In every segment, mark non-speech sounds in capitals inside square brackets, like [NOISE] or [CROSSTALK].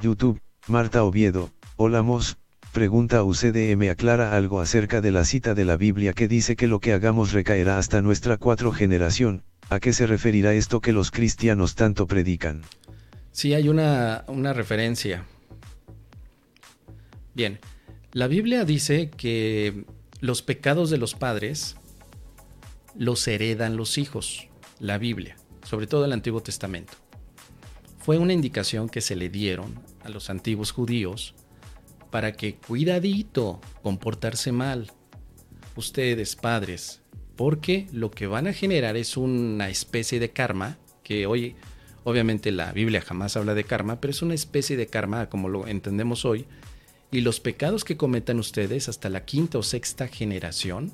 YouTube, Marta Oviedo, hola Mos, pregunta UCDM aclara algo acerca de la cita de la Biblia que dice que lo que hagamos recaerá hasta nuestra cuatro generación, ¿a qué se referirá esto que los cristianos tanto predican? Sí, hay una, una referencia. Bien, la Biblia dice que los pecados de los padres los heredan los hijos, la Biblia, sobre todo el Antiguo Testamento. Fue una indicación que se le dieron a los antiguos judíos para que cuidadito comportarse mal, ustedes padres, porque lo que van a generar es una especie de karma, que hoy obviamente la Biblia jamás habla de karma, pero es una especie de karma como lo entendemos hoy, y los pecados que cometan ustedes hasta la quinta o sexta generación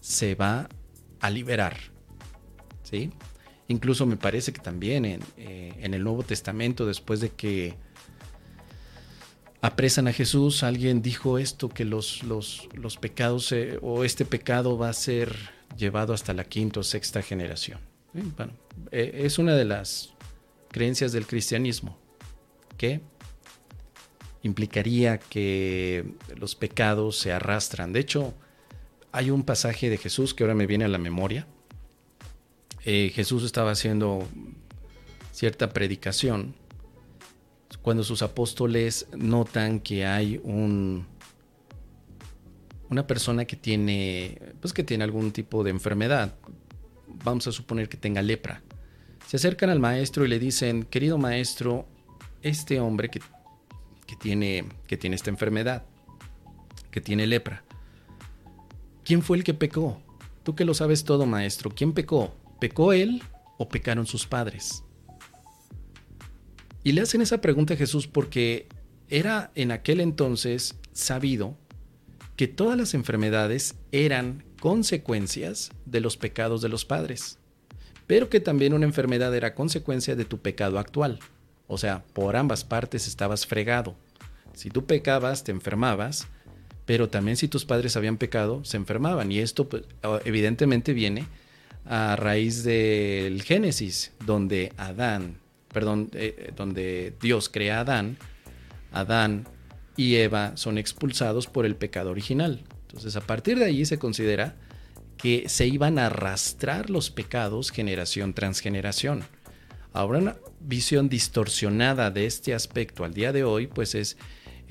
se va a liberar. ¿Sí? Incluso me parece que también en, eh, en el Nuevo Testamento, después de que apresan a Jesús, alguien dijo esto, que los, los, los pecados eh, o este pecado va a ser llevado hasta la quinta o sexta generación. Bueno, eh, es una de las creencias del cristianismo, que implicaría que los pecados se arrastran. De hecho, hay un pasaje de Jesús que ahora me viene a la memoria. Eh, Jesús estaba haciendo cierta predicación cuando sus apóstoles notan que hay un una persona que tiene pues que tiene algún tipo de enfermedad vamos a suponer que tenga lepra se acercan al maestro y le dicen querido maestro este hombre que tiene, que tiene esta enfermedad, que tiene lepra. ¿Quién fue el que pecó? Tú que lo sabes todo, maestro. ¿Quién pecó? ¿Pecó él o pecaron sus padres? Y le hacen esa pregunta a Jesús porque era en aquel entonces sabido que todas las enfermedades eran consecuencias de los pecados de los padres, pero que también una enfermedad era consecuencia de tu pecado actual. O sea, por ambas partes estabas fregado. Si tú pecabas, te enfermabas, pero también si tus padres habían pecado, se enfermaban. Y esto pues, evidentemente viene a raíz del Génesis, donde Adán, perdón, eh, eh, donde Dios crea a Adán, Adán y Eva son expulsados por el pecado original. Entonces, a partir de allí se considera que se iban a arrastrar los pecados generación tras generación. Ahora una visión distorsionada de este aspecto al día de hoy, pues es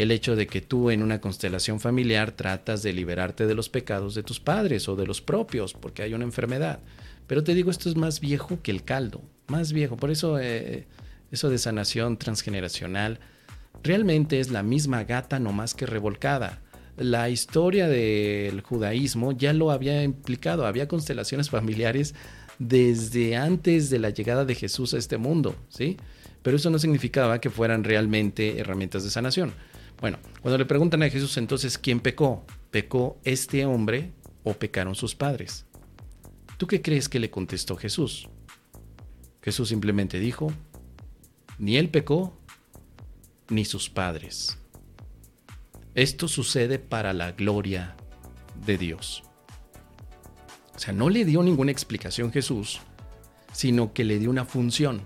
el hecho de que tú en una constelación familiar tratas de liberarte de los pecados de tus padres o de los propios, porque hay una enfermedad. Pero te digo, esto es más viejo que el caldo, más viejo. Por eso eh, eso de sanación transgeneracional realmente es la misma gata, no más que revolcada. La historia del judaísmo ya lo había implicado, había constelaciones [LAUGHS] familiares desde antes de la llegada de Jesús a este mundo, ¿sí? Pero eso no significaba que fueran realmente herramientas de sanación. Bueno, cuando le preguntan a Jesús entonces, ¿quién pecó? ¿Pecó este hombre o pecaron sus padres? ¿Tú qué crees que le contestó Jesús? Jesús simplemente dijo, ni él pecó, ni sus padres. Esto sucede para la gloria de Dios. O sea, no le dio ninguna explicación Jesús, sino que le dio una función.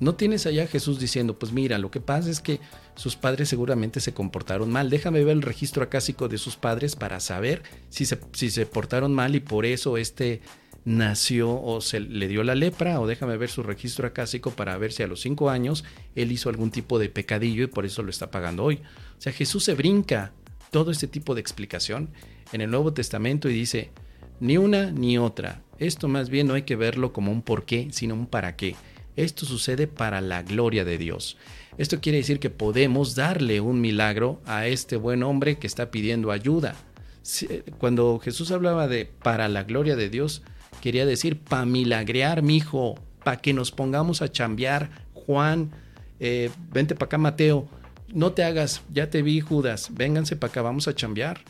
No tienes allá Jesús diciendo, pues mira, lo que pasa es que sus padres seguramente se comportaron mal. Déjame ver el registro acásico de sus padres para saber si se, si se portaron mal y por eso este nació o se le dio la lepra o déjame ver su registro acásico para ver si a los cinco años él hizo algún tipo de pecadillo y por eso lo está pagando hoy. O sea, Jesús se brinca todo este tipo de explicación en el Nuevo Testamento y dice, ni una ni otra. Esto más bien no hay que verlo como un por qué, sino un para qué. Esto sucede para la gloria de Dios. Esto quiere decir que podemos darle un milagro a este buen hombre que está pidiendo ayuda. Cuando Jesús hablaba de para la gloria de Dios, quería decir para milagrear, mi hijo, para que nos pongamos a chambear. Juan, eh, vente para acá, Mateo. No te hagas, ya te vi, Judas. Vénganse para acá, vamos a chambear.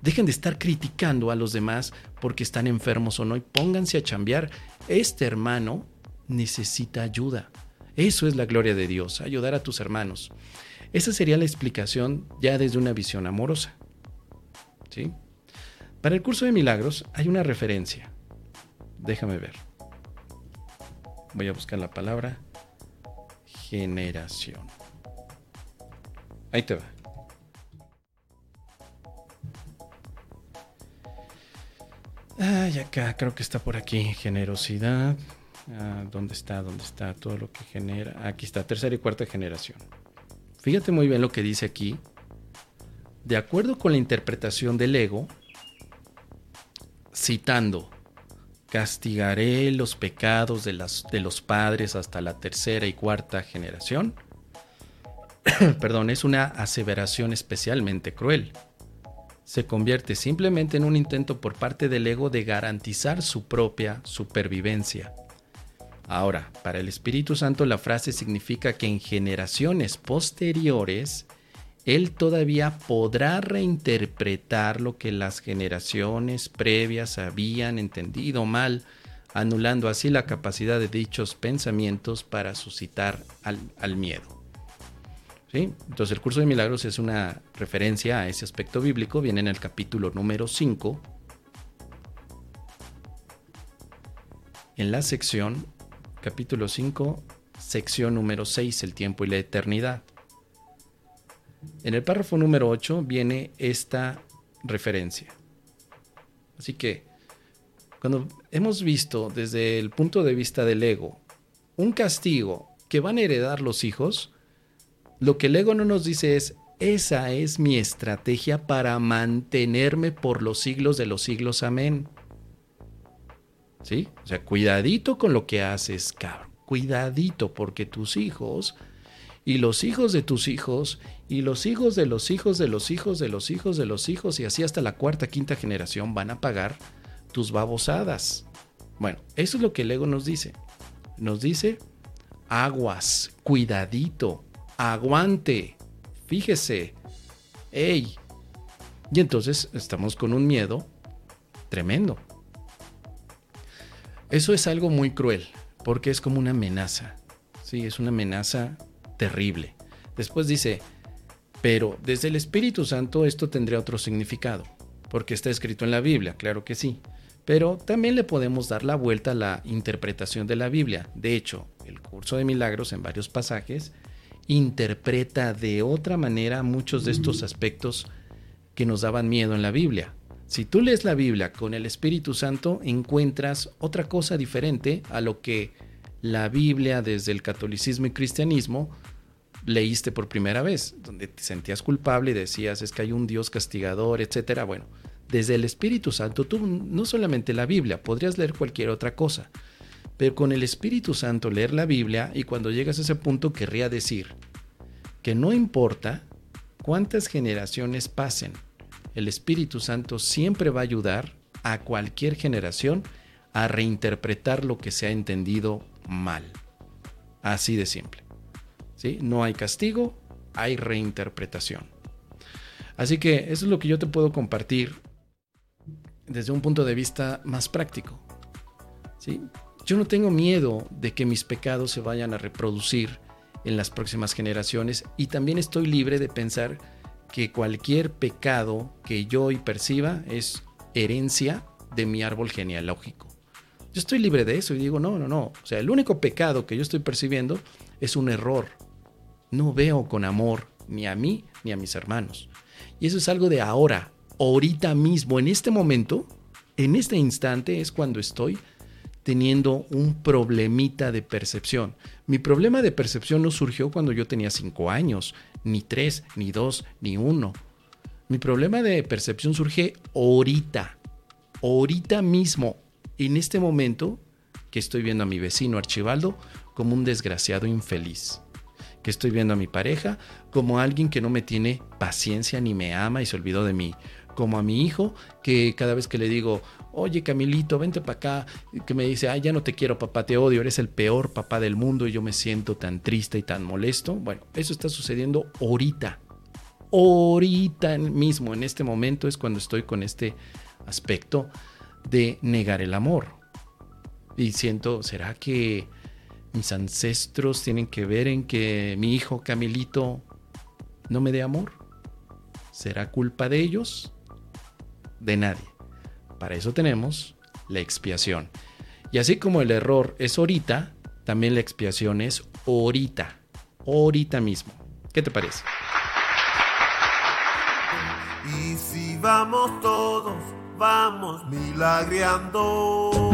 Dejen de estar criticando a los demás porque están enfermos o no y pónganse a chambear. Este hermano necesita ayuda. Eso es la gloria de Dios, ayudar a tus hermanos. Esa sería la explicación ya desde una visión amorosa. ¿Sí? Para el curso de milagros hay una referencia. Déjame ver. voy a buscar la palabra generación. Ahí te va. Ay, acá creo que está por aquí. Generosidad. Ah, ¿Dónde está? ¿Dónde está todo lo que genera? Aquí está, tercera y cuarta generación. Fíjate muy bien lo que dice aquí. De acuerdo con la interpretación del ego, citando, castigaré los pecados de, las, de los padres hasta la tercera y cuarta generación. [COUGHS] Perdón, es una aseveración especialmente cruel se convierte simplemente en un intento por parte del ego de garantizar su propia supervivencia. Ahora, para el Espíritu Santo la frase significa que en generaciones posteriores, Él todavía podrá reinterpretar lo que las generaciones previas habían entendido mal, anulando así la capacidad de dichos pensamientos para suscitar al, miedo. Entonces el curso de milagros es una referencia a ese aspecto bíblico, viene en el capítulo número 5, en la sección, capítulo 5, sección número 6, el tiempo y la eternidad. En el párrafo número 8 viene esta referencia. Así que, cuando hemos visto desde el punto de vista del ego un castigo que van a heredar los hijos, lo que el ego no nos dice es, esa es mi estrategia para mantenerme por los siglos de los siglos. Amén. ¿Sí? O sea, cuidadito con lo que haces, cabrón. Cuidadito, porque tus hijos y los hijos de tus hijos y los hijos de los hijos de los hijos de los hijos de los hijos y así hasta la cuarta, quinta generación van a pagar tus babosadas. Bueno, eso es lo que el ego nos dice. Nos dice, aguas, cuidadito, aguante, fíjese, ey. Y entonces estamos con un miedo tremendo. Eso es algo muy cruel, porque es como una amenaza. Sí, es una amenaza terrible. Después dice, pero desde el Espíritu Santo esto tendría otro significado, porque está escrito en la Biblia, claro que sí. Pero también le podemos dar la vuelta a la interpretación de la Biblia. De hecho, el curso de milagros en varios pasajes interpreta de otra manera muchos de estos aspectos que nos daban miedo en la Biblia. Si tú lees la Biblia con el Espíritu Santo, encuentras otra cosa diferente a lo que la Biblia desde el catolicismo y cristianismo leíste por primera vez, donde te sentías culpable y decías es que hay un Dios castigador, etcétera. Bueno, desde el Espíritu Santo, tú no solamente la Biblia, podrías leer cualquier otra cosa. Pero con el Espíritu Santo leer la Biblia y cuando llegas a ese punto querría decir que no importa cuántas generaciones pasen, el Espíritu Santo siempre va a ayudar a cualquier generación a reinterpretar lo que se ha entendido mal. Así de simple. ¿Sí? No hay castigo, hay reinterpretación. Así que eso es lo que yo te puedo compartir desde un punto de vista más práctico. ¿Sí? Yo no tengo miedo de que mis pecados se vayan a reproducir en las próximas generaciones y también estoy libre de pensar que cualquier pecado que yo hoy perciba es herencia de mi árbol genealógico. Yo estoy libre de eso y digo, no, no, no. O sea, el único pecado que yo estoy percibiendo es un error. No veo con amor ni a mí ni a mis hermanos. Y eso es algo de ahora, ahorita mismo, en este momento, en este instante es cuando estoy teniendo un problemita de percepción. Mi problema de percepción no surgió cuando yo tenía cinco años, ni tres, ni dos, ni uno. Mi problema de percepción surge ahorita, ahorita mismo, en este momento que estoy viendo a mi vecino Archibaldo como un desgraciado infeliz, que estoy viendo a mi pareja como alguien que no me tiene paciencia ni me ama y se olvidó de mí, como a mi hijo que cada vez que le digo, oye Camilito, vente para acá, que me dice, ay, ya no te quiero papá, te odio, eres el peor papá del mundo y yo me siento tan triste y tan molesto. Bueno, eso está sucediendo ahorita. Ahorita mismo, en este momento es cuando estoy con este aspecto de negar el amor. Y siento, ¿será que mis ancestros tienen que ver en que mi hijo Camilito no me dé amor? ¿Será culpa de ellos? De nadie. Para eso tenemos la expiación. Y así como el error es ahorita, también la expiación es ahorita, ahorita mismo. ¿Qué te parece? Y si vamos todos, vamos milagreando.